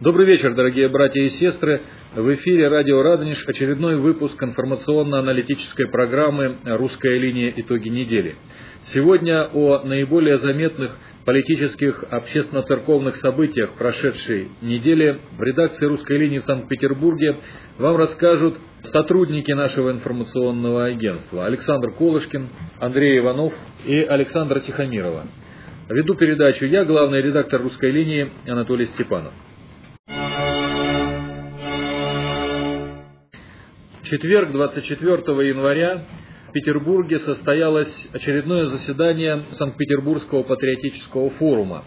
Добрый вечер, дорогие братья и сестры. В эфире радио Радонеж очередной выпуск информационно-аналитической программы «Русская линия. Итоги недели». Сегодня о наиболее заметных политических общественно-церковных событиях прошедшей недели в редакции «Русской линии» в Санкт-Петербурге вам расскажут сотрудники нашего информационного агентства Александр Колышкин, Андрей Иванов и Александра Тихомирова. Веду передачу я, главный редактор «Русской линии» Анатолий Степанов. Четверг, 24 января, в Петербурге состоялось очередное заседание Санкт-Петербургского патриотического форума.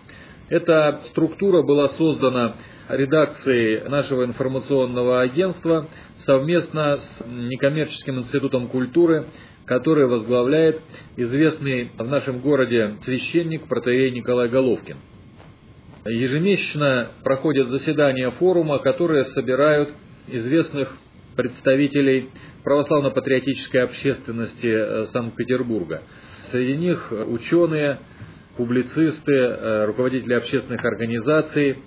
Эта структура была создана редакцией нашего информационного агентства совместно с некоммерческим институтом культуры, который возглавляет известный в нашем городе священник протеерей Николай Головкин. Ежемесячно проходят заседания форума, которые собирают известных представителей православно-патриотической общественности э, Санкт-Петербурга. Среди них ученые, публицисты, э, руководители общественных организаций,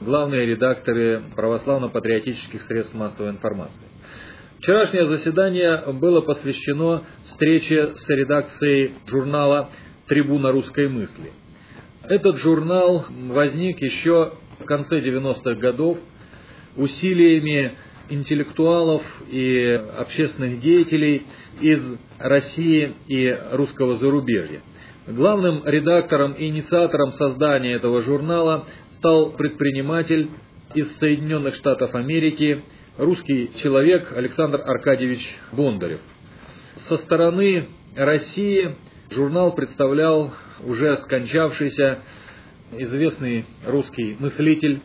главные редакторы православно-патриотических средств массовой информации. Вчерашнее заседание было посвящено встрече с редакцией журнала «Трибуна русской мысли». Этот журнал возник еще в конце 90-х годов усилиями интеллектуалов и общественных деятелей из России и русского зарубежья. Главным редактором и инициатором создания этого журнала стал предприниматель из Соединенных Штатов Америки, русский человек Александр Аркадьевич Бондарев. Со стороны России журнал представлял уже скончавшийся известный русский мыслитель,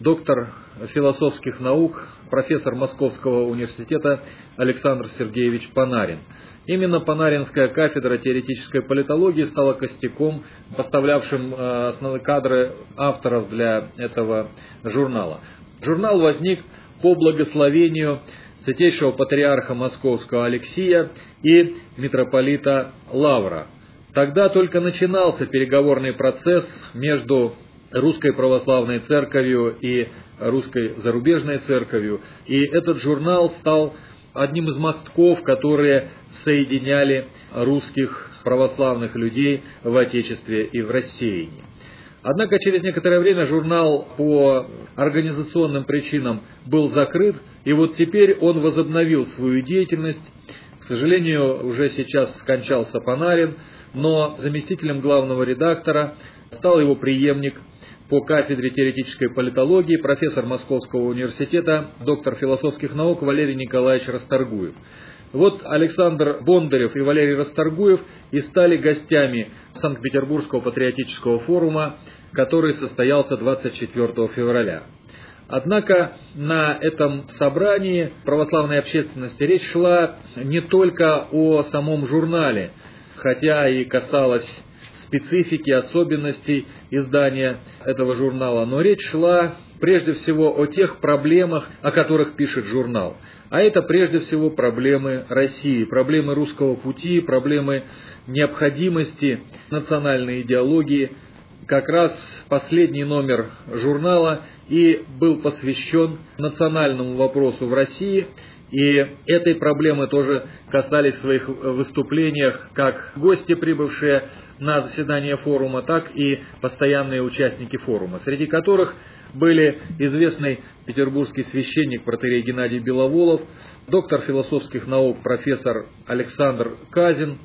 доктор философских наук, профессор Московского университета Александр Сергеевич Панарин. Именно Панаринская кафедра теоретической политологии стала костяком, поставлявшим э, основные кадры авторов для этого журнала. Журнал возник по благословению святейшего патриарха Московского Алексия и митрополита Лавра. Тогда только начинался переговорный процесс между Русской Православной Церковью и Русской Зарубежной Церковью. И этот журнал стал одним из мостков, которые соединяли русских православных людей в Отечестве и в рассеянии. Однако через некоторое время журнал по организационным причинам был закрыт, и вот теперь он возобновил свою деятельность. К сожалению, уже сейчас скончался Панарин, но заместителем главного редактора стал его преемник по кафедре теоретической политологии, профессор Московского университета, доктор философских наук Валерий Николаевич Расторгуев. Вот Александр Бондарев и Валерий Расторгуев и стали гостями Санкт-Петербургского патриотического форума, который состоялся 24 февраля. Однако на этом собрании православной общественности речь шла не только о самом журнале, хотя и касалась специфики, особенностей издания этого журнала, но речь шла прежде всего о тех проблемах, о которых пишет журнал. А это прежде всего проблемы России, проблемы русского пути, проблемы необходимости национальной идеологии. Как раз последний номер журнала и был посвящен национальному вопросу в России – и этой проблемы тоже касались в своих выступлениях как гости, прибывшие на заседание форума, так и постоянные участники форума, среди которых были известный петербургский священник протерей Геннадий Беловолов, доктор философских наук профессор Александр Казин,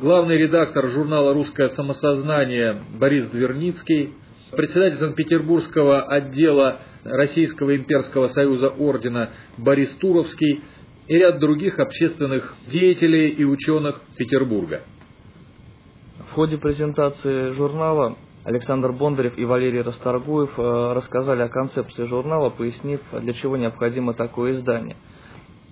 главный редактор журнала «Русское самосознание» Борис Дверницкий, председатель Санкт-Петербургского отдела Российского имперского союза ордена Борис Туровский и ряд других общественных деятелей и ученых Петербурга. В ходе презентации журнала Александр Бондарев и Валерий Расторгуев э, рассказали о концепции журнала, пояснив, для чего необходимо такое издание.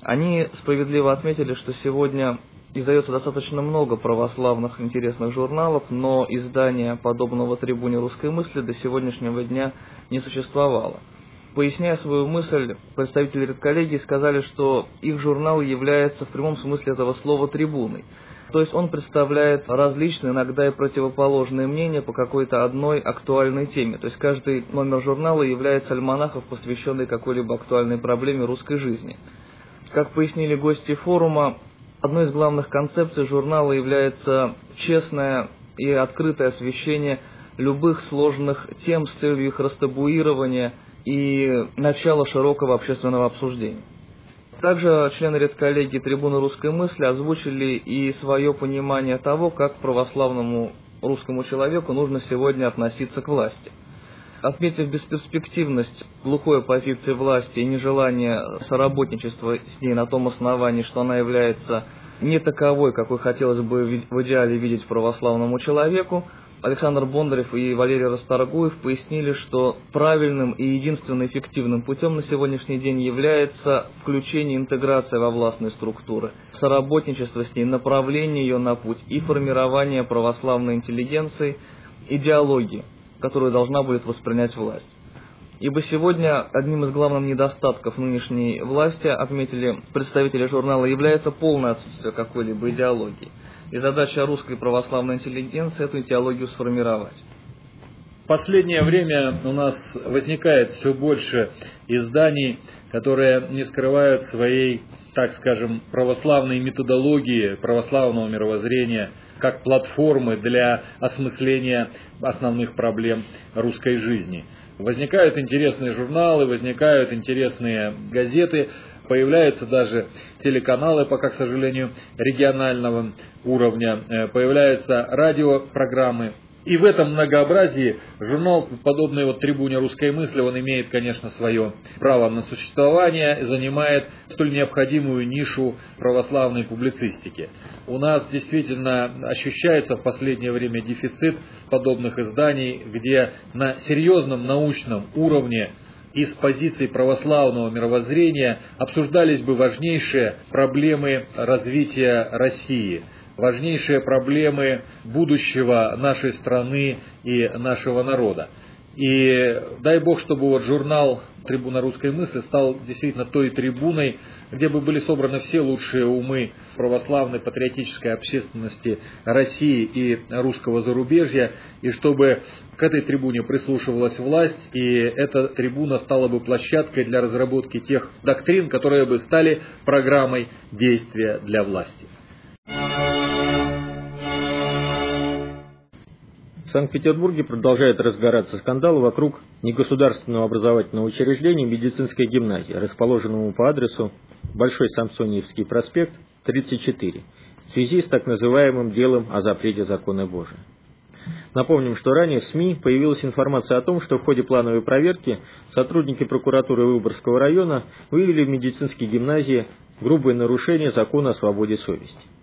Они справедливо отметили, что сегодня издается достаточно много православных интересных журналов, но издания подобного трибуне русской мысли до сегодняшнего дня не существовало. Поясняя свою мысль, представители редколлегии сказали, что их журнал является в прямом смысле этого слова трибуной. То есть он представляет различные, иногда и противоположные мнения по какой-то одной актуальной теме. То есть каждый номер журнала является альманахом, посвященный какой-либо актуальной проблеме русской жизни. Как пояснили гости форума, одной из главных концепций журнала является честное и открытое освещение любых сложных тем с целью их растабуирования и начала широкого общественного обсуждения. Также члены редколлегии трибуны русской мысли озвучили и свое понимание того, как православному русскому человеку нужно сегодня относиться к власти. Отметив бесперспективность глухой позиции власти и нежелание соработничества с ней на том основании, что она является не таковой, какой хотелось бы в идеале видеть православному человеку, Александр Бондарев и Валерий Расторгуев пояснили, что правильным и единственно эффективным путем на сегодняшний день является включение интеграции во властные структуры, соработничество с ней, направление ее на путь и формирование православной интеллигенции, идеологии, которую должна будет воспринять власть. Ибо сегодня одним из главных недостатков нынешней власти, отметили представители журнала, является полное отсутствие какой-либо идеологии – и задача русской православной интеллигенции эту теологию сформировать. В последнее время у нас возникает все больше изданий, которые не скрывают своей, так скажем, православной методологии, православного мировоззрения, как платформы для осмысления основных проблем русской жизни. Возникают интересные журналы, возникают интересные газеты, Появляются даже телеканалы, пока, к сожалению, регионального уровня. Э, появляются радиопрограммы. И в этом многообразии журнал, подобный вот трибуне русской мысли, он имеет, конечно, свое право на существование, занимает столь необходимую нишу православной публицистики. У нас действительно ощущается в последнее время дефицит подобных изданий, где на серьезном научном уровне из позиций православного мировоззрения обсуждались бы важнейшие проблемы развития России, важнейшие проблемы будущего нашей страны и нашего народа. И дай Бог, чтобы вот журнал «Трибуна русской мысли» стал действительно той трибуной, где бы были собраны все лучшие умы православной патриотической общественности России и русского зарубежья, и чтобы к этой трибуне прислушивалась власть, и эта трибуна стала бы площадкой для разработки тех доктрин, которые бы стали программой действия для власти. В Санкт-Петербурге продолжает разгораться скандал вокруг негосударственного образовательного учреждения медицинской гимназии, расположенного по адресу Большой Самсониевский проспект, 34, в связи с так называемым делом о запрете закона Божия. Напомним, что ранее в СМИ появилась информация о том, что в ходе плановой проверки сотрудники прокуратуры Выборгского района выявили в медицинской гимназии грубые нарушения закона о свободе совести.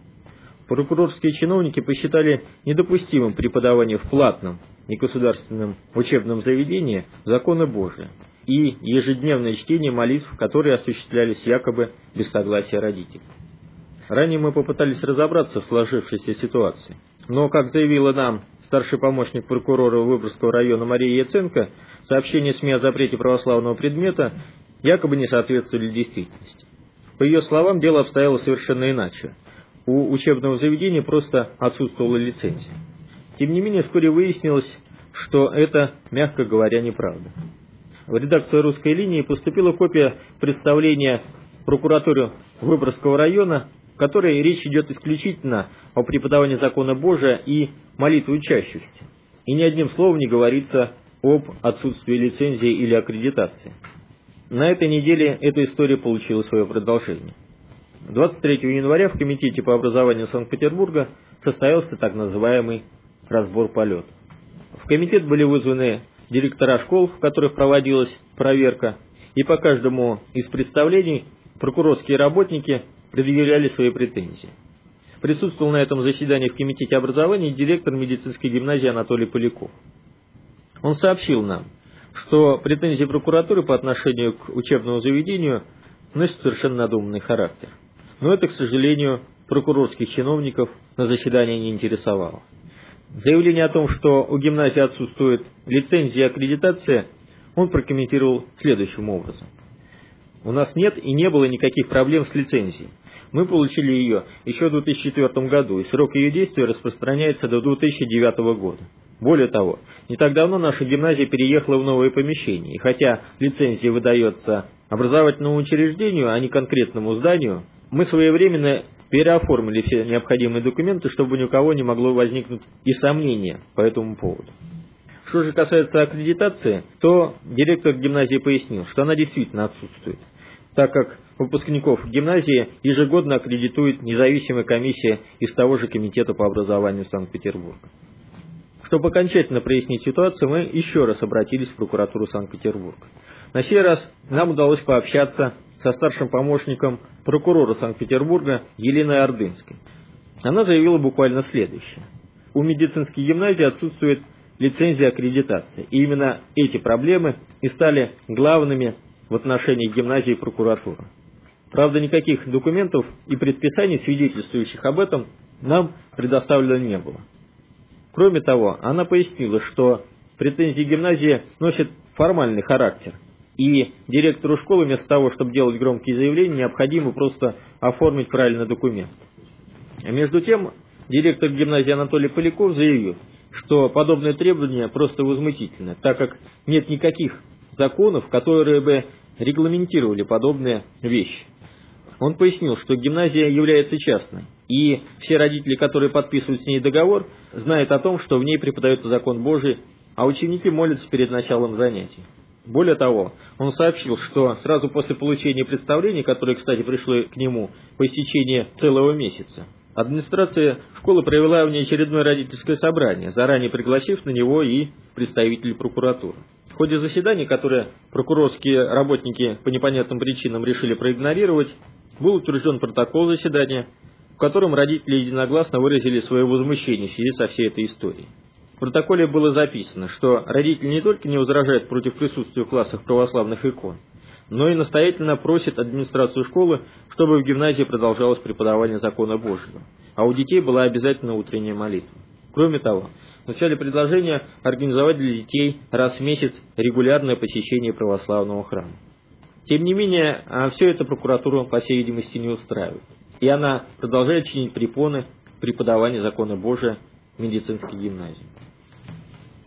Прокурорские чиновники посчитали недопустимым преподавание в платном негосударственном учебном заведении закона Божия и ежедневное чтение молитв, которые осуществлялись якобы без согласия родителей. Ранее мы попытались разобраться в сложившейся ситуации, но, как заявила нам старший помощник прокурора Выборгского района Мария Яценко, сообщения СМИ о запрете православного предмета якобы не соответствовали действительности. По ее словам, дело обстояло совершенно иначе у учебного заведения просто отсутствовала лицензия. Тем не менее, вскоре выяснилось, что это, мягко говоря, неправда. В редакцию «Русской линии» поступила копия представления прокуратуры Выборгского района, в которой речь идет исключительно о преподавании закона Божия и молитвы учащихся. И ни одним словом не говорится об отсутствии лицензии или аккредитации. На этой неделе эта история получила свое продолжение. 23 января в Комитете по образованию Санкт-Петербурга состоялся так называемый разбор полетов. В комитет были вызваны директора школ, в которых проводилась проверка, и по каждому из представлений прокурорские работники предъявляли свои претензии. Присутствовал на этом заседании в Комитете образования директор медицинской гимназии Анатолий Поляков. Он сообщил нам, что претензии прокуратуры по отношению к учебному заведению носят совершенно надуманный характер – но это, к сожалению, прокурорских чиновников на заседании не интересовало. Заявление о том, что у гимназии отсутствует лицензия и аккредитация, он прокомментировал следующим образом. У нас нет и не было никаких проблем с лицензией. Мы получили ее еще в 2004 году, и срок ее действия распространяется до 2009 года. Более того, не так давно наша гимназия переехала в новое помещение, и хотя лицензия выдается образовательному учреждению, а не конкретному зданию, мы своевременно переоформили все необходимые документы, чтобы ни у кого не могло возникнуть и сомнения по этому поводу. Что же касается аккредитации, то директор гимназии пояснил, что она действительно отсутствует, так как выпускников гимназии ежегодно аккредитует независимая комиссия из того же комитета по образованию Санкт-Петербурга. Чтобы окончательно прояснить ситуацию, мы еще раз обратились в прокуратуру Санкт-Петербурга. На сей раз нам удалось пообщаться со старшим помощником прокурора Санкт-Петербурга Еленой Ордынской. Она заявила буквально следующее. У медицинской гимназии отсутствует лицензия аккредитации. И именно эти проблемы и стали главными в отношении гимназии и прокуратуры. Правда, никаких документов и предписаний, свидетельствующих об этом, нам предоставлено не было. Кроме того, она пояснила, что претензии гимназии носят формальный характер, и директору школы вместо того, чтобы делать громкие заявления, необходимо просто оформить правильный документ. Между тем, директор гимназии Анатолий Поляков заявил, что подобное требование просто возмутительно, так как нет никаких законов, которые бы регламентировали подобные вещи. Он пояснил, что гимназия является частной, и все родители, которые подписывают с ней договор, знают о том, что в ней преподается закон Божий, а ученики молятся перед началом занятий. Более того, он сообщил, что сразу после получения представления, которое, кстати, пришло к нему по истечении целого месяца, администрация школы провела внеочередное родительское собрание, заранее пригласив на него и представителей прокуратуры. В ходе заседания, которое прокурорские работники по непонятным причинам решили проигнорировать, был утвержден протокол заседания, в котором родители единогласно выразили свое возмущение в связи со всей этой историей. В протоколе было записано, что родители не только не возражают против присутствия в классах православных икон, но и настоятельно просят администрацию школы, чтобы в гимназии продолжалось преподавание закона Божьего, а у детей была обязательно утренняя молитва. Кроме того, вначале предложение организовать для детей раз в месяц регулярное посещение православного храма. Тем не менее, а все это прокуратуру, по всей видимости, не устраивает. И она продолжает чинить препоны преподавания закона Божия в медицинской гимназии.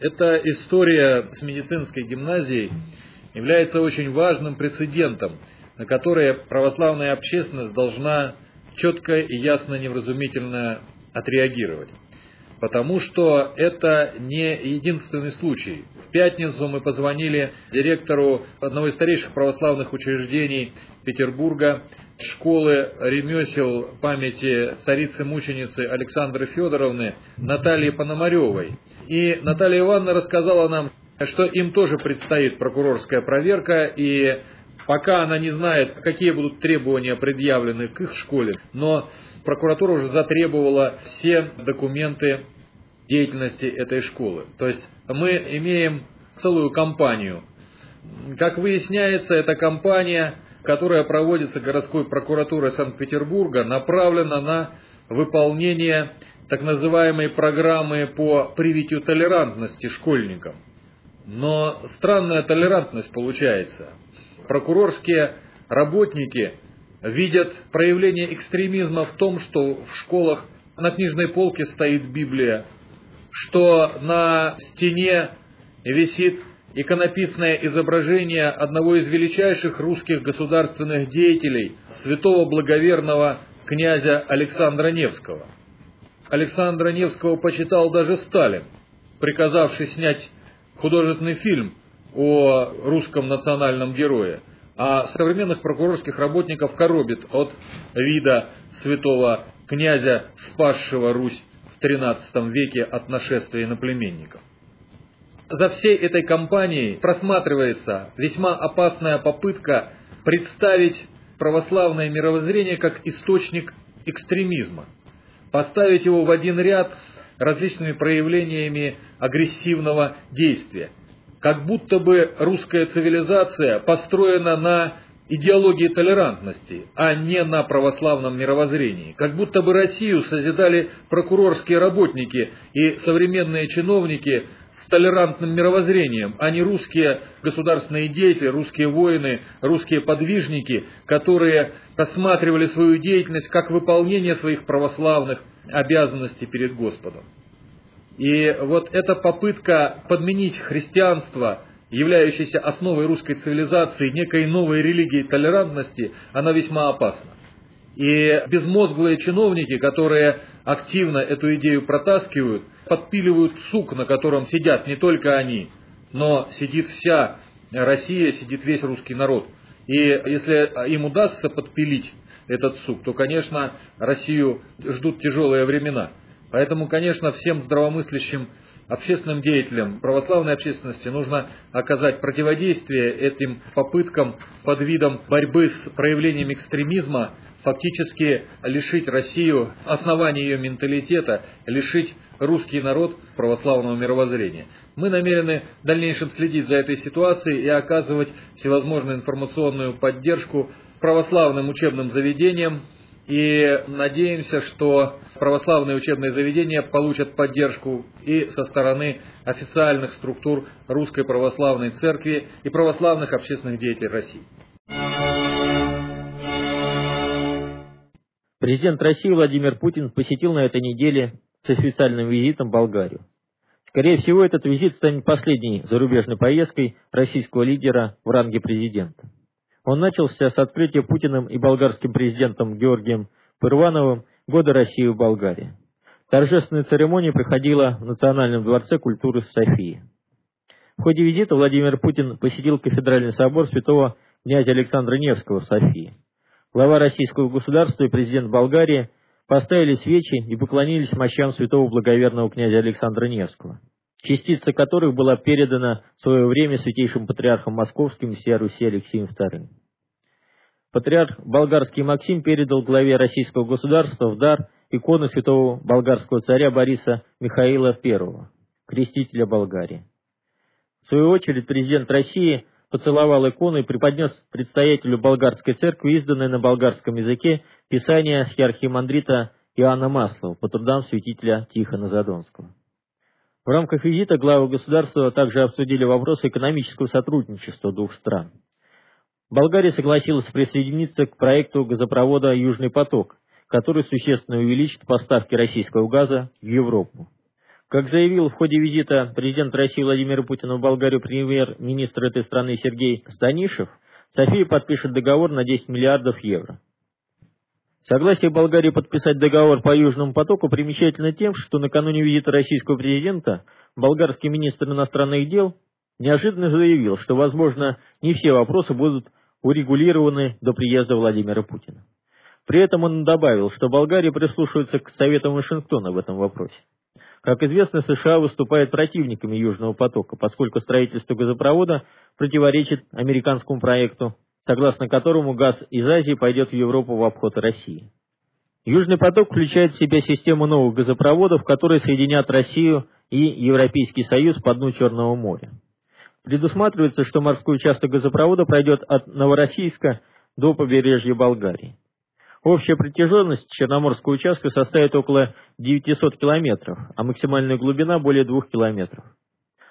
Эта история с медицинской гимназией является очень важным прецедентом, на который православная общественность должна четко и ясно невразумительно отреагировать. Потому что это не единственный случай. В пятницу мы позвонили директору одного из старейших православных учреждений Петербурга, школы ремесел памяти царицы-мученицы Александры Федоровны Натальи Пономаревой. И Наталья Ивановна рассказала нам, что им тоже предстоит прокурорская проверка, и пока она не знает, какие будут требования предъявлены к их школе, но прокуратура уже затребовала все документы деятельности этой школы. То есть мы имеем целую кампанию. Как выясняется, эта кампания которая проводится городской прокуратурой Санкт-Петербурга, направлена на выполнение так называемой программы по привитию толерантности школьникам. Но странная толерантность получается. Прокурорские работники видят проявление экстремизма в том, что в школах на книжной полке стоит Библия, что на стене висит иконописное изображение одного из величайших русских государственных деятелей, святого благоверного князя Александра Невского. Александра Невского почитал даже Сталин, приказавший снять художественный фильм о русском национальном герое, а современных прокурорских работников коробит от вида святого князя, спасшего Русь в XIII веке от нашествия иноплеменников за всей этой кампанией просматривается весьма опасная попытка представить православное мировоззрение как источник экстремизма, поставить его в один ряд с различными проявлениями агрессивного действия, как будто бы русская цивилизация построена на идеологии толерантности, а не на православном мировоззрении. Как будто бы Россию созидали прокурорские работники и современные чиновники толерантным мировоззрением, а не русские государственные деятели, русские воины, русские подвижники, которые рассматривали свою деятельность как выполнение своих православных обязанностей перед Господом. И вот эта попытка подменить христианство, являющееся основой русской цивилизации, некой новой религии толерантности, она весьма опасна. И безмозглые чиновники, которые активно эту идею протаскивают, подпиливают сук, на котором сидят не только они, но сидит вся Россия, сидит весь русский народ. И если им удастся подпилить этот сук, то, конечно, Россию ждут тяжелые времена. Поэтому, конечно, всем здравомыслящим общественным деятелям православной общественности нужно оказать противодействие этим попыткам под видом борьбы с проявлением экстремизма фактически лишить Россию основания ее менталитета, лишить русский народ православного мировоззрения. Мы намерены в дальнейшем следить за этой ситуацией и оказывать всевозможную информационную поддержку православным учебным заведениям, и надеемся, что православные учебные заведения получат поддержку и со стороны официальных структур Русской Православной Церкви и православных общественных деятелей России. Президент России Владимир Путин посетил на этой неделе с официальным визитом Болгарию. Скорее всего, этот визит станет последней зарубежной поездкой российского лидера в ранге президента. Он начался с открытия Путиным и болгарским президентом Георгием Пырвановым года России в Болгарии. Торжественная церемония проходила в Национальном дворце культуры Софии. В ходе визита Владимир Путин посетил кафедральный собор святого князя Александра Невского в Софии глава российского государства и президент Болгарии поставили свечи и поклонились мощам святого благоверного князя Александра Невского, частица которых была передана в свое время святейшим патриархом московским всея Руси Алексеем II. Патриарх болгарский Максим передал главе российского государства в дар икону святого болгарского царя Бориса Михаила I, крестителя Болгарии. В свою очередь президент России – поцеловал икону и преподнес предстоятелю болгарской церкви, изданное на болгарском языке, писание архимандрита Иоанна Маслова по трудам святителя Тихона Задонского. В рамках визита главы государства также обсудили вопросы экономического сотрудничества двух стран. Болгария согласилась присоединиться к проекту газопровода «Южный поток», который существенно увеличит поставки российского газа в Европу. Как заявил в ходе визита президент России Владимира Путина в Болгарию премьер-министр этой страны Сергей Станишев, София подпишет договор на 10 миллиардов евро. Согласие Болгарии подписать договор по Южному потоку примечательно тем, что накануне визита российского президента болгарский министр иностранных дел неожиданно заявил, что, возможно, не все вопросы будут урегулированы до приезда Владимира Путина. При этом он добавил, что Болгария прислушивается к советам Вашингтона в этом вопросе. Как известно, США выступают противниками Южного потока, поскольку строительство газопровода противоречит американскому проекту, согласно которому газ из Азии пойдет в Европу в обход России. Южный поток включает в себя систему новых газопроводов, которые соединят Россию и Европейский Союз по дну Черного моря. Предусматривается, что морской участок газопровода пройдет от Новороссийска до побережья Болгарии. Общая протяженность Черноморского участка составит около 900 километров, а максимальная глубина более 2 километров.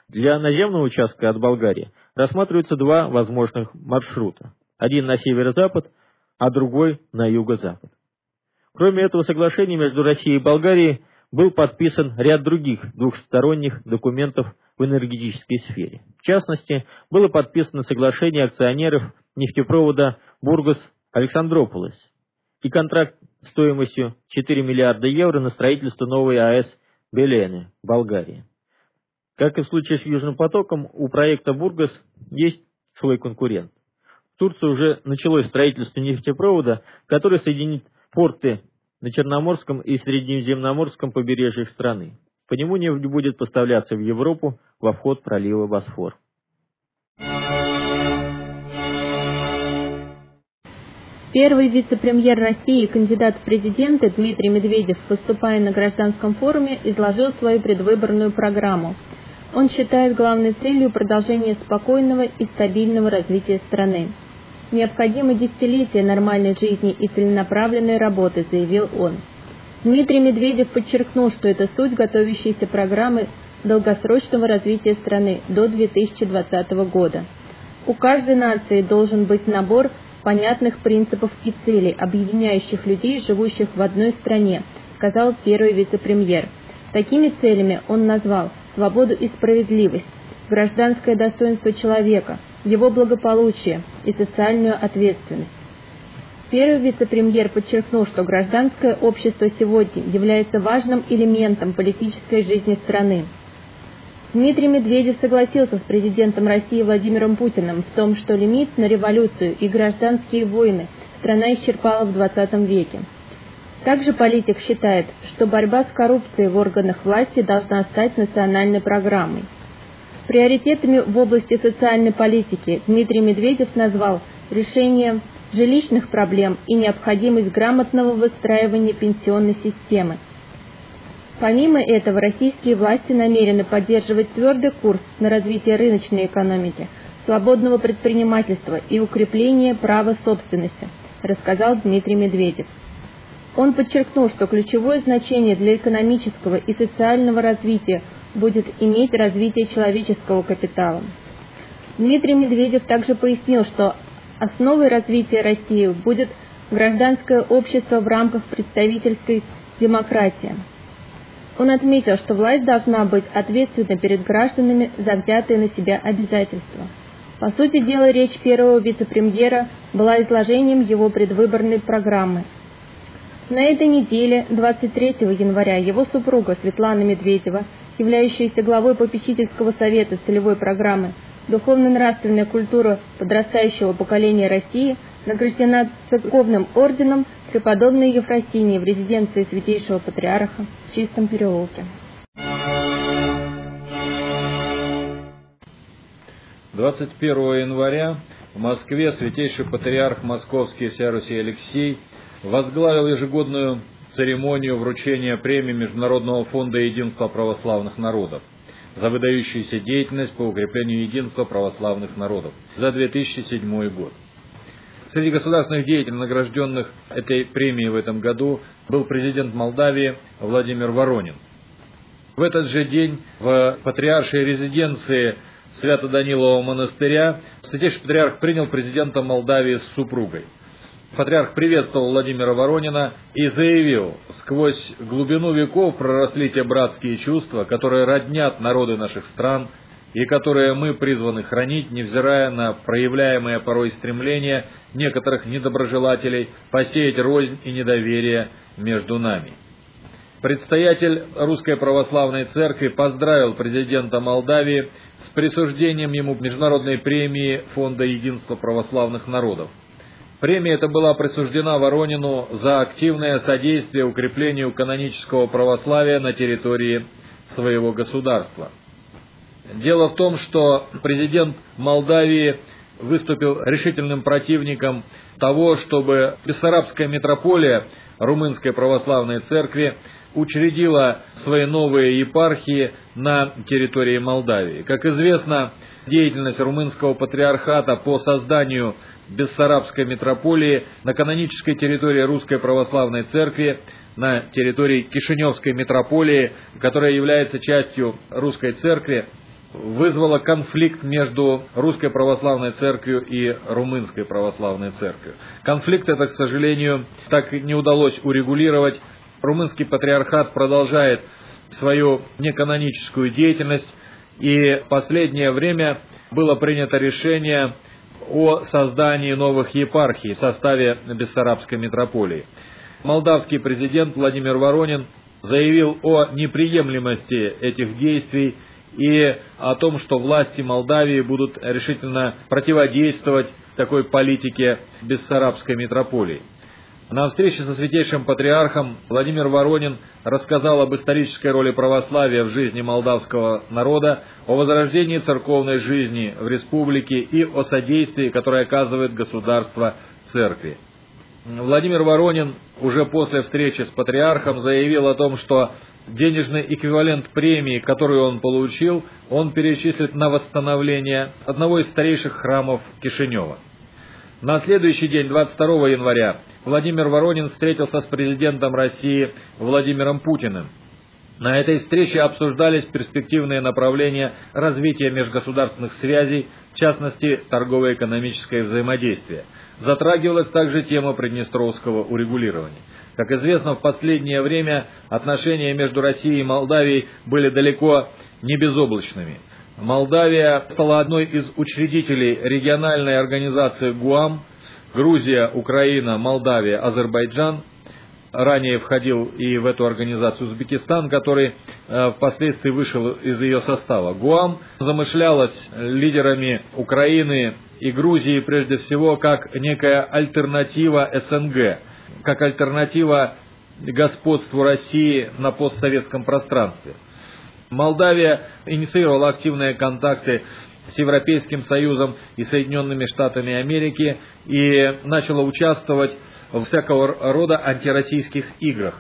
Для наземного участка от Болгарии рассматриваются два возможных маршрута. Один на северо-запад, а другой на юго-запад. Кроме этого соглашения между Россией и Болгарией был подписан ряд других двухсторонних документов в энергетической сфере. В частности, было подписано соглашение акционеров нефтепровода Бургас-Александрополис и контракт стоимостью 4 миллиарда евро на строительство новой АЭС Белены, Болгарии. Как и в случае с Южным потоком, у проекта Бургас есть свой конкурент. В Турции уже началось строительство нефтепровода, который соединит порты на Черноморском и Средиземноморском побережьях страны. По нему нефть будет поставляться в Европу во вход пролива Босфор. Первый вице-премьер России и кандидат в президенты Дмитрий Медведев, выступая на гражданском форуме, изложил свою предвыборную программу. Он считает главной целью продолжение спокойного и стабильного развития страны. Необходимо десятилетие нормальной жизни и целенаправленной работы, заявил он. Дмитрий Медведев подчеркнул, что это суть готовящейся программы долгосрочного развития страны до 2020 года. У каждой нации должен быть набор понятных принципов и целей, объединяющих людей, живущих в одной стране, сказал первый вице-премьер. Такими целями он назвал свободу и справедливость, гражданское достоинство человека, его благополучие и социальную ответственность. Первый вице-премьер подчеркнул, что гражданское общество сегодня является важным элементом политической жизни страны. Дмитрий Медведев согласился с президентом России Владимиром Путиным в том, что лимит на революцию и гражданские войны страна исчерпала в 20 веке. Также политик считает, что борьба с коррупцией в органах власти должна стать национальной программой. Приоритетами в области социальной политики Дмитрий Медведев назвал решение жилищных проблем и необходимость грамотного выстраивания пенсионной системы. Помимо этого, российские власти намерены поддерживать твердый курс на развитие рыночной экономики, свободного предпринимательства и укрепление права собственности, рассказал Дмитрий Медведев. Он подчеркнул, что ключевое значение для экономического и социального развития будет иметь развитие человеческого капитала. Дмитрий Медведев также пояснил, что Основой развития России будет гражданское общество в рамках представительской демократии. Он отметил, что власть должна быть ответственна перед гражданами за взятые на себя обязательства. По сути дела, речь первого вице-премьера была изложением его предвыборной программы. На этой неделе, 23 января, его супруга Светлана Медведева, являющаяся главой попечительского совета целевой программы духовно-нравственная культура подрастающего поколения России награждена церковным орденом преподобной Ефросинии в резиденции Святейшего Патриарха в Чистом переулке. 21 января в Москве Святейший Патриарх Московский вся Руси Алексей возглавил ежегодную церемонию вручения премии Международного фонда единства православных народов за выдающуюся деятельность по укреплению единства православных народов за 2007 год. Среди государственных деятелей, награжденных этой премией в этом году, был президент Молдавии Владимир Воронин. В этот же день в патриаршей резиденции Свято-Данилового монастыря Святейший Патриарх принял президента Молдавии с супругой. Патриарх приветствовал Владимира Воронина и заявил, сквозь глубину веков проросли те братские чувства, которые роднят народы наших стран и которые мы призваны хранить, невзирая на проявляемые порой стремления некоторых недоброжелателей посеять рознь и недоверие между нами. Предстоятель Русской Православной Церкви поздравил президента Молдавии с присуждением ему международной премии Фонда Единства Православных Народов – Премия эта была присуждена Воронину за активное содействие укреплению канонического православия на территории своего государства. Дело в том, что президент Молдавии выступил решительным противником того, чтобы Бессарабская митрополия Румынской православной церкви учредила свои новые епархии на территории Молдавии. Как известно, деятельность румынского патриархата по созданию Бессарабской митрополии на канонической территории Русской Православной Церкви, на территории Кишиневской митрополии, которая является частью Русской Церкви, вызвала конфликт между Русской Православной Церковью и Румынской Православной Церковью. Конфликт это, к сожалению, так не удалось урегулировать. Румынский патриархат продолжает свою неканоническую деятельность, и в последнее время было принято решение о создании новых епархий в составе Бессарабской митрополии. Молдавский президент Владимир Воронин заявил о неприемлемости этих действий и о том, что власти Молдавии будут решительно противодействовать такой политике Бессарабской митрополии. На встрече со святейшим патриархом Владимир Воронин рассказал об исторической роли православия в жизни молдавского народа, о возрождении церковной жизни в республике и о содействии, которое оказывает государство церкви. Владимир Воронин уже после встречи с патриархом заявил о том, что денежный эквивалент премии, которую он получил, он перечислит на восстановление одного из старейших храмов Кишинева. На следующий день, 22 января, Владимир Воронин встретился с президентом России Владимиром Путиным. На этой встрече обсуждались перспективные направления развития межгосударственных связей, в частности, торгово-экономическое взаимодействие. Затрагивалась также тема приднестровского урегулирования. Как известно, в последнее время отношения между Россией и Молдавией были далеко не безоблачными. Молдавия стала одной из учредителей региональной организации ГУАМ, Грузия, Украина, Молдавия, Азербайджан – ранее входил и в эту организацию Узбекистан, который э, впоследствии вышел из ее состава. ГУАМ замышлялась лидерами Украины и Грузии прежде всего как некая альтернатива СНГ, как альтернатива господству России на постсоветском пространстве. Молдавия инициировала активные контакты с Европейским Союзом и Соединенными Штатами Америки и начала участвовать в всякого рода антироссийских играх.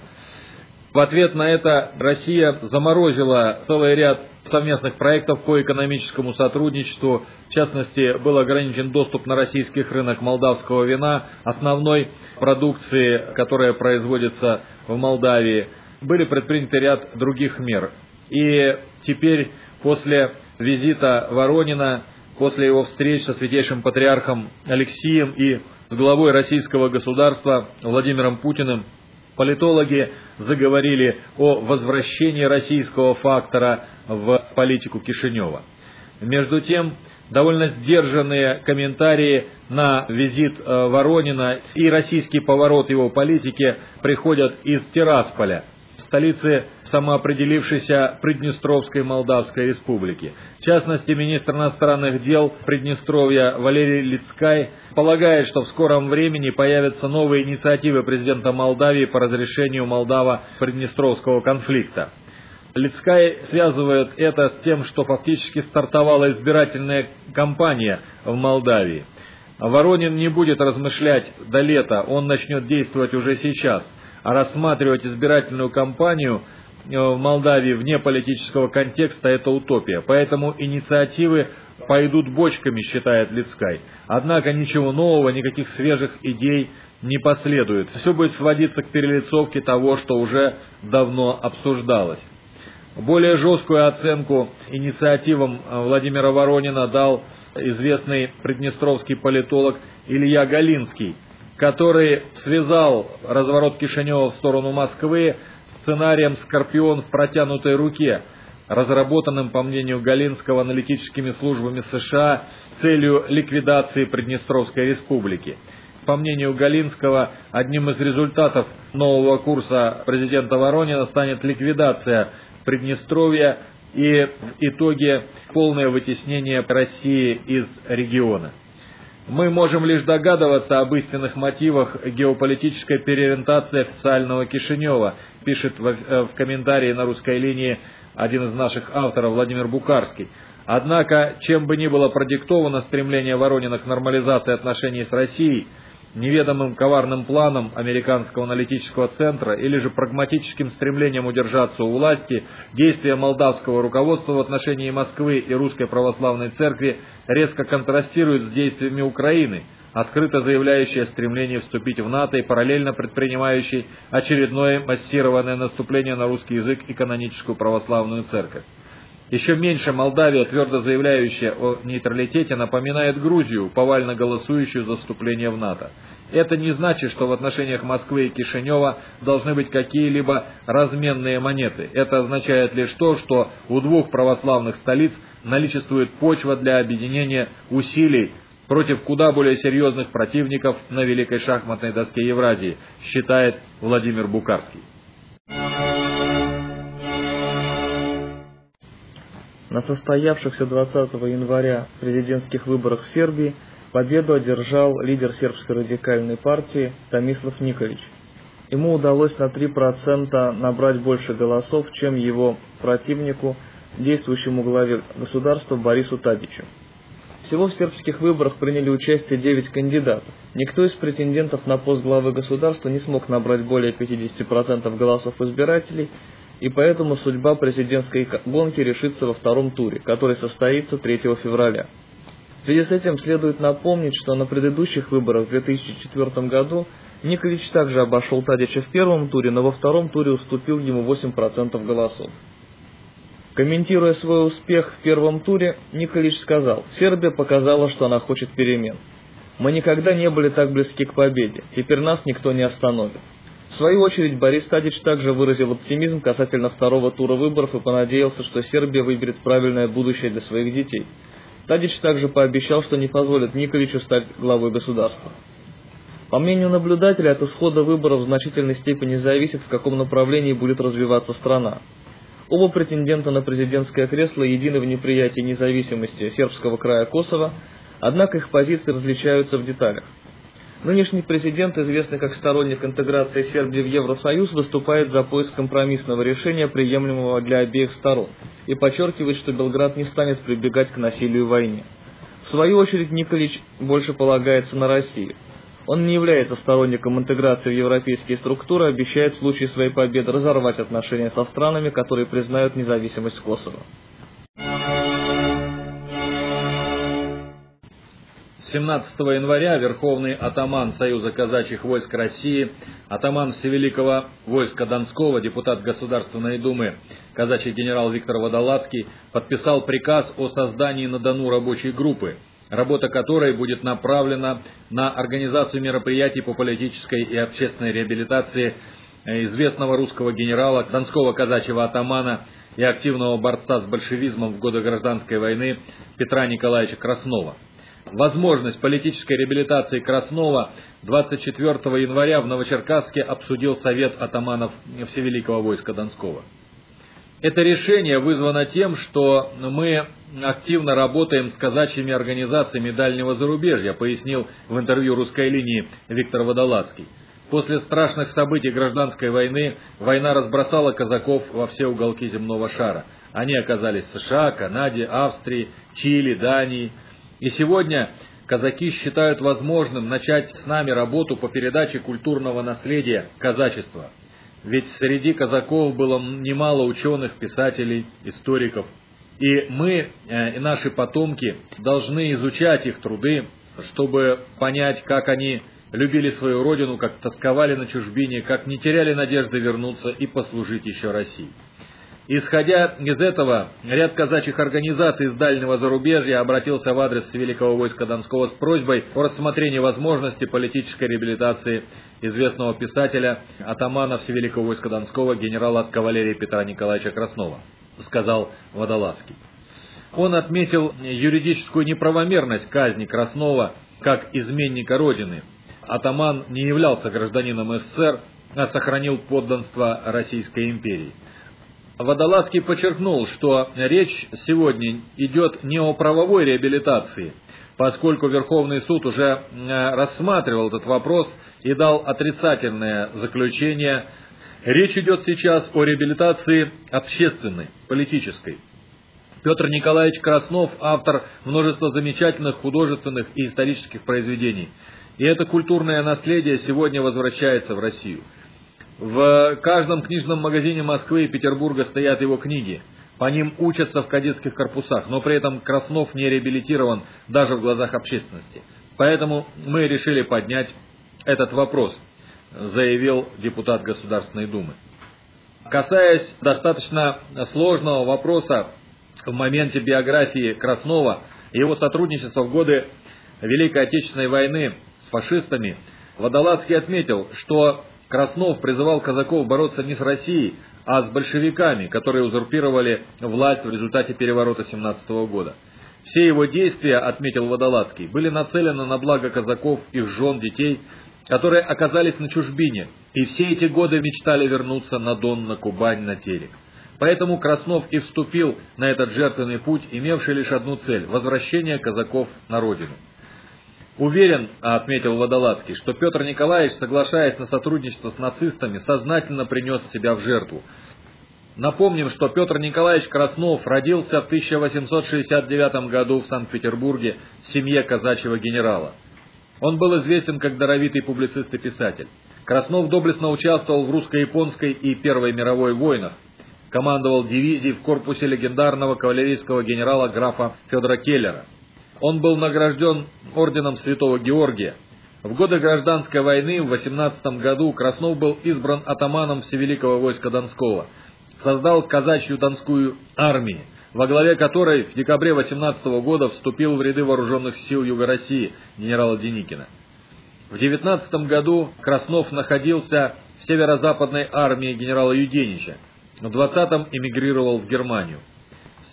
В ответ на это Россия заморозила целый ряд совместных проектов по экономическому сотрудничеству. В частности, был ограничен доступ на российских рынок молдавского вина, основной продукции, которая производится в Молдавии. Были предприняты ряд других мер. И теперь, после визита Воронина, после его встреч со святейшим патриархом Алексием и с главой российского государства Владимиром Путиным политологи заговорили о возвращении российского фактора в политику Кишинева. Между тем, довольно сдержанные комментарии на визит э, Воронина и российский поворот его политики приходят из Тирасполя – столицы самоопределившейся Приднестровской Молдавской Республики. В частности, министр иностранных дел Приднестровья Валерий Лицкай полагает, что в скором времени появятся новые инициативы президента Молдавии по разрешению Молдава-Приднестровского конфликта. Лицкай связывает это с тем, что фактически стартовала избирательная кампания в Молдавии. Воронин не будет размышлять до лета, он начнет действовать уже сейчас – а рассматривать избирательную кампанию в Молдавии вне политического контекста – это утопия. Поэтому инициативы пойдут бочками, считает Лицкай. Однако ничего нового, никаких свежих идей не последует. Все будет сводиться к перелицовке того, что уже давно обсуждалось. Более жесткую оценку инициативам э, Владимира Воронина дал известный приднестровский политолог Илья Галинский – который связал разворот Кишинева в сторону Москвы сценарием «Скорпион в протянутой руке», разработанным, по мнению Галинского, аналитическими службами США целью ликвидации Приднестровской республики. По мнению Галинского, одним из результатов нового курса президента Воронина станет ликвидация Приднестровья и в итоге полное вытеснение России из региона. Мы можем лишь догадываться об истинных мотивах геополитической переориентации официального Кишинева, пишет э, в комментарии на русской линии один из наших авторов Владимир Букарский. Однако, чем бы ни было продиктовано стремление Воронина к нормализации отношений с Россией, неведомым коварным планом американского аналитического центра или же прагматическим стремлением удержаться у власти, действия молдавского руководства в отношении Москвы и Русской Православной Церкви резко контрастируют с действиями Украины, открыто заявляющей о стремлении вступить в НАТО и параллельно предпринимающей очередное массированное наступление на русский язык и каноническую православную церковь. Еще меньше Молдавия, твердо заявляющая о нейтралитете, напоминает Грузию, повально голосующую за вступление в НАТО. Это не значит, что в отношениях Москвы и Кишинева должны быть какие-либо разменные монеты. Это означает лишь то, что у двух православных столиц наличествует почва для объединения усилий против куда более серьезных противников на великой шахматной доске Евразии, считает Владимир Букарский. На состоявшихся 20 января президентских выборах в Сербии победу одержал лидер сербской радикальной партии Томислав Николич. Ему удалось на 3% набрать больше голосов, чем его противнику, действующему главе государства Борису Тадичу. Всего в сербских выборах приняли участие 9 кандидатов. Никто из претендентов на пост главы государства не смог набрать более 50% голосов избирателей, и поэтому судьба президентской гонки решится во втором туре, который состоится 3 февраля. В связи с этим следует напомнить, что на предыдущих выборах в 2004 году Николич также обошел Тадича в первом туре, но во втором туре уступил ему 8% голосов. Комментируя свой успех в первом туре, Николич сказал, «Сербия показала, что она хочет перемен. Мы никогда не были так близки к победе, теперь нас никто не остановит». В свою очередь Борис Тадич также выразил оптимизм касательно второго тура выборов и понадеялся, что Сербия выберет правильное будущее для своих детей. Тадич также пообещал, что не позволит Николичу стать главой государства. По мнению наблюдателя, от исхода выборов в значительной степени зависит, в каком направлении будет развиваться страна. Оба претендента на президентское кресло едины в неприятии независимости сербского края Косово, однако их позиции различаются в деталях. Нынешний президент, известный как сторонник интеграции Сербии в Евросоюз, выступает за поиск компромиссного решения, приемлемого для обеих сторон, и подчеркивает, что Белград не станет прибегать к насилию в войне. В свою очередь Николич больше полагается на Россию. Он не является сторонником интеграции в европейские структуры, обещает в случае своей победы разорвать отношения со странами, которые признают независимость Косово. 17 января Верховный атаман Союза казачьих войск России, атаман Всевеликого войска Донского, депутат Государственной Думы, казачий генерал Виктор Водолацкий, подписал приказ о создании на Дону рабочей группы, работа которой будет направлена на организацию мероприятий по политической и общественной реабилитации известного русского генерала, донского казачьего атамана и активного борца с большевизмом в годы гражданской войны Петра Николаевича Краснова. Возможность политической реабилитации Краснова 24 января в Новочеркасске обсудил Совет атаманов Всевеликого войска Донского. Это решение вызвано тем, что мы активно работаем с казачьими организациями дальнего зарубежья, пояснил в интервью русской линии Виктор Водолацкий. После страшных событий гражданской войны война разбросала казаков во все уголки земного шара. Они оказались в США, Канаде, Австрии, Чили, Дании – и сегодня казаки считают возможным начать с нами работу по передаче культурного наследия казачества. Ведь среди казаков было немало ученых, писателей, историков. И мы, э, и наши потомки, должны изучать их труды, чтобы понять, как они любили свою родину, как тосковали на чужбине, как не теряли надежды вернуться и послужить еще России. Исходя из этого, ряд казачьих организаций из дальнего зарубежья обратился в адрес Великого войска Донского с просьбой о рассмотрении возможности политической реабилитации известного писателя, атамана Всевеликого войска Донского, генерала от кавалерии Петра Николаевича Краснова, сказал Водолазский. Он отметил юридическую неправомерность казни Краснова как изменника Родины. Атаман не являлся гражданином СССР, а сохранил подданство Российской империи. Водолазский подчеркнул, что речь сегодня идет не о правовой реабилитации, поскольку Верховный суд уже э, рассматривал этот вопрос и дал отрицательное заключение. Речь идет сейчас о реабилитации общественной, политической. Петр Николаевич Краснов – автор множества замечательных художественных и исторических произведений. И это культурное наследие сегодня возвращается в Россию – в каждом книжном магазине Москвы и Петербурга стоят его книги. По ним учатся в кадетских корпусах, но при этом Краснов не реабилитирован даже в глазах общественности. Поэтому мы решили поднять этот вопрос, заявил депутат Государственной Думы. Касаясь достаточно сложного вопроса в моменте биографии Краснова его сотрудничества в годы Великой Отечественной войны с фашистами, Водолацкий отметил, что Краснов призывал казаков бороться не с Россией, а с большевиками, которые узурпировали власть в результате переворота 17 года. Все его действия, отметил Водолацкий, были нацелены на благо казаков, их жен, детей, которые оказались на чужбине, и все эти годы мечтали вернуться на Дон, на Кубань, на Терек. Поэтому Краснов и вступил на этот жертвенный путь, имевший лишь одну цель – возвращение казаков на родину. Уверен, отметил Водолазский, что Петр Николаевич, соглашаясь на сотрудничество с нацистами, сознательно принес себя в жертву. Напомним, что Петр Николаевич Краснов родился в 1869 году в Санкт-Петербурге в семье казачьего генерала. Он был известен как даровитый публицист и писатель. Краснов доблестно участвовал в русско-японской и Первой мировой войнах. Командовал дивизией в корпусе легендарного кавалерийского генерала графа Федора Келлера – он был награжден орденом Святого Георгия. В годы гражданской войны в 18 году Краснов был избран атаманом Всевеликого войска Донского, создал казачью Донскую армию, во главе которой в декабре 18 года вступил в ряды вооруженных сил Юга России генерала Деникина. В 19 году Краснов находился в северо-западной армии генерала Юденича, в 20-м эмигрировал в Германию.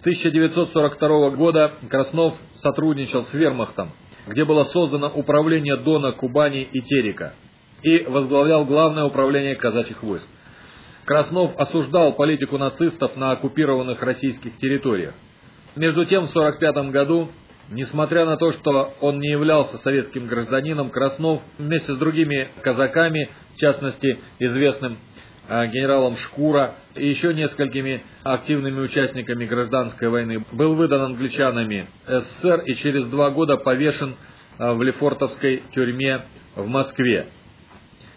С 1942 года Краснов сотрудничал с вермахтом, где было создано управление Дона, Кубани и Терека, и возглавлял главное управление казачьих войск. Краснов осуждал политику нацистов на оккупированных российских территориях. Между тем, в 1945 году, несмотря на то, что он не являлся советским гражданином, Краснов вместе с другими казаками, в частности, известным генералом Шкура и еще несколькими активными участниками гражданской войны, был выдан англичанами СССР и через два года повешен а, в Лефортовской тюрьме в Москве.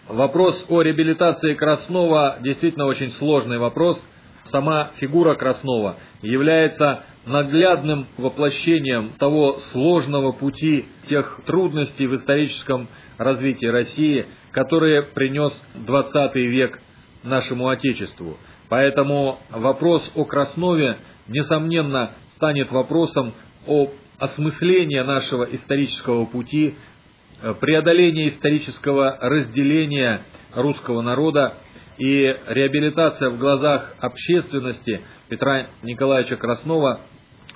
Вопрос о реабилитации Краснова действительно очень сложный вопрос. Сама фигура Краснова является наглядным воплощением того сложного пути, тех трудностей в историческом развитии России, которые принес 20 век нашему Отечеству. Поэтому вопрос о Краснове, несомненно, станет вопросом о осмыслении нашего исторического пути, э, преодоления исторического разделения русского народа и реабилитация в глазах общественности Петра Николаевича Краснова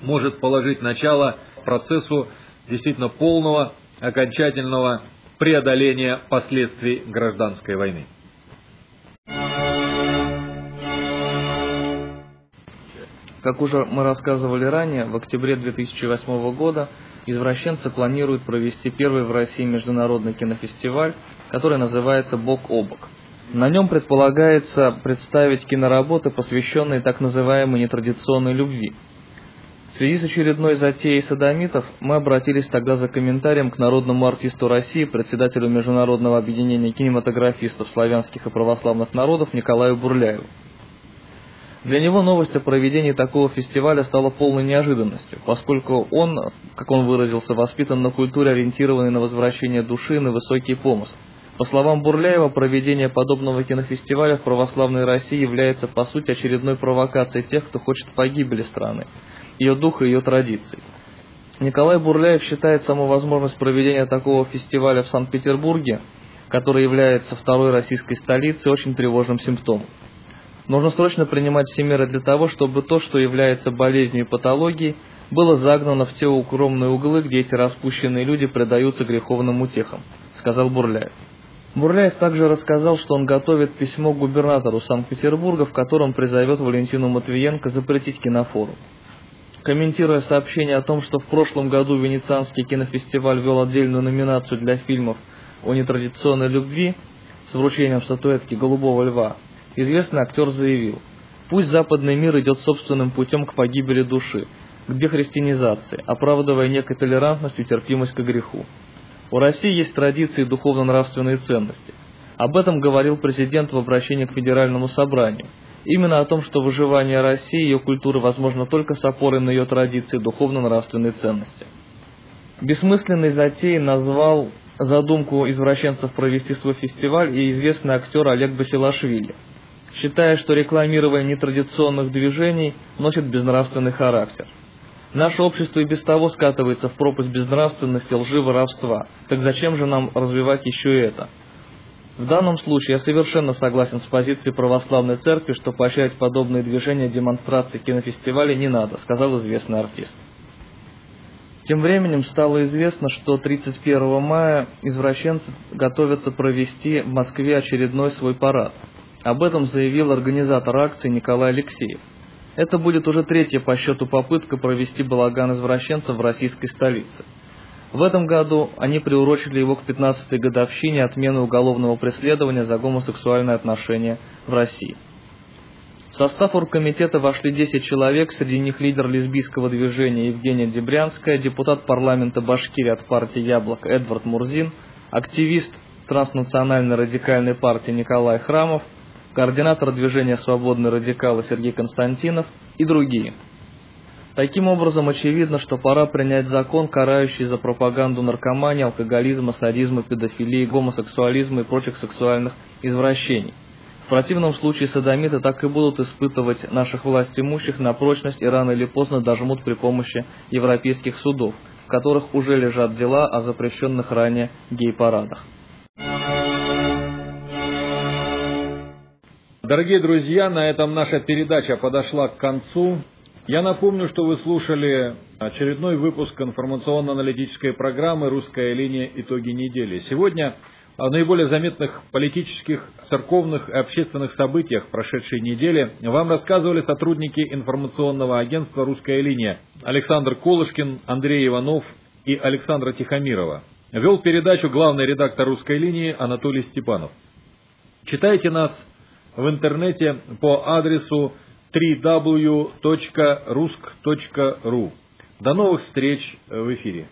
может положить начало процессу действительно полного, окончательного преодоления последствий гражданской войны. Как уже мы рассказывали ранее, в октябре 2008 года извращенцы планируют провести первый в России международный кинофестиваль, который называется «Бок о бок». На нем предполагается представить киноработы, посвященные так называемой нетрадиционной любви. В связи с очередной затеей садомитов мы обратились тогда за комментарием к народному артисту России, председателю Международного объединения кинематографистов славянских и православных народов Николаю Бурляеву. Для него новость о проведении такого фестиваля стала полной неожиданностью, поскольку он, как он выразился, воспитан на культуре, ориентированной на возвращение души на высокий помысл. По словам Бурляева, проведение подобного кинофестиваля в православной России является по сути очередной провокацией тех, кто хочет погибели страны, ее духа и ее традиций. Николай Бурляев считает саму возможность проведения такого фестиваля в Санкт-Петербурге, который является второй российской столицей, очень тревожным симптомом. Нужно срочно принимать все меры для того, чтобы то, что является болезнью и патологией, было загнано в те укромные углы, где эти распущенные люди предаются греховным утехам, сказал Бурляев. Бурляев также рассказал, что он готовит письмо губернатору Санкт-Петербурга, в котором призовет Валентину Матвиенко запретить кинофорум. Комментируя сообщение о том, что в прошлом году Венецианский кинофестиваль вел отдельную номинацию для фильмов о нетрадиционной любви с вручением статуэтки «Голубого льва», известный актер заявил, «Пусть западный мир идет собственным путем к погибели души, к дехристианизации, оправдывая некой толерантность и терпимость к греху. У России есть традиции и духовно-нравственные ценности. Об этом говорил президент в обращении к Федеральному собранию. Именно о том, что выживание России и ее культуры возможно только с опорой на ее традиции духовно-нравственные ценности. Бессмысленной затеей назвал задумку извращенцев провести свой фестиваль и известный актер Олег Басилашвили – считая, что рекламирование нетрадиционных движений носит безнравственный характер. Наше общество и без того скатывается в пропасть безнравственности, лжи, воровства. Так зачем же нам развивать еще это? В данном случае я совершенно согласен с позицией православной церкви, что поощрять подобные движения демонстрации кинофестивалей не надо, сказал известный артист. Тем временем стало известно, что 31 мая извращенцы готовятся провести в Москве очередной свой парад – об этом заявил организатор акции Николай Алексеев. Это будет уже третья по счету попытка провести балаган извращенцев в российской столице. В этом году они приурочили его к 15-й годовщине отмены уголовного преследования за гомосексуальные отношения в России. В состав оргкомитета вошли 10 человек, среди них лидер лесбийского движения Евгения Дебрянская, депутат парламента Башкирии от партии «Яблоко» Эдвард Мурзин, активист транснациональной радикальной партии Николай Храмов – координатор движения «Свободные радикалы» Сергей Константинов и другие. Таким образом, очевидно, что пора принять закон, карающий за пропаганду наркомании, алкоголизма, садизма, педофилии, гомосексуализма и прочих сексуальных извращений. В противном случае садомиты так и будут испытывать наших власть имущих на прочность и рано или поздно дожмут при помощи европейских судов, в которых уже лежат дела о запрещенных ранее гей-парадах. Дорогие друзья, на этом наша передача подошла к концу. Я напомню, что вы слушали очередной выпуск информационно-аналитической программы «Русская линия. Итоги недели». Сегодня о наиболее заметных политических, церковных и общественных событиях прошедшей недели вам рассказывали сотрудники информационного агентства «Русская линия» Александр Колышкин, Андрей Иванов и Александра Тихомирова. Вел передачу главный редактор «Русской линии» Анатолий Степанов. Читайте нас в интернете по адресу www.rusk.ru. До новых встреч в эфире.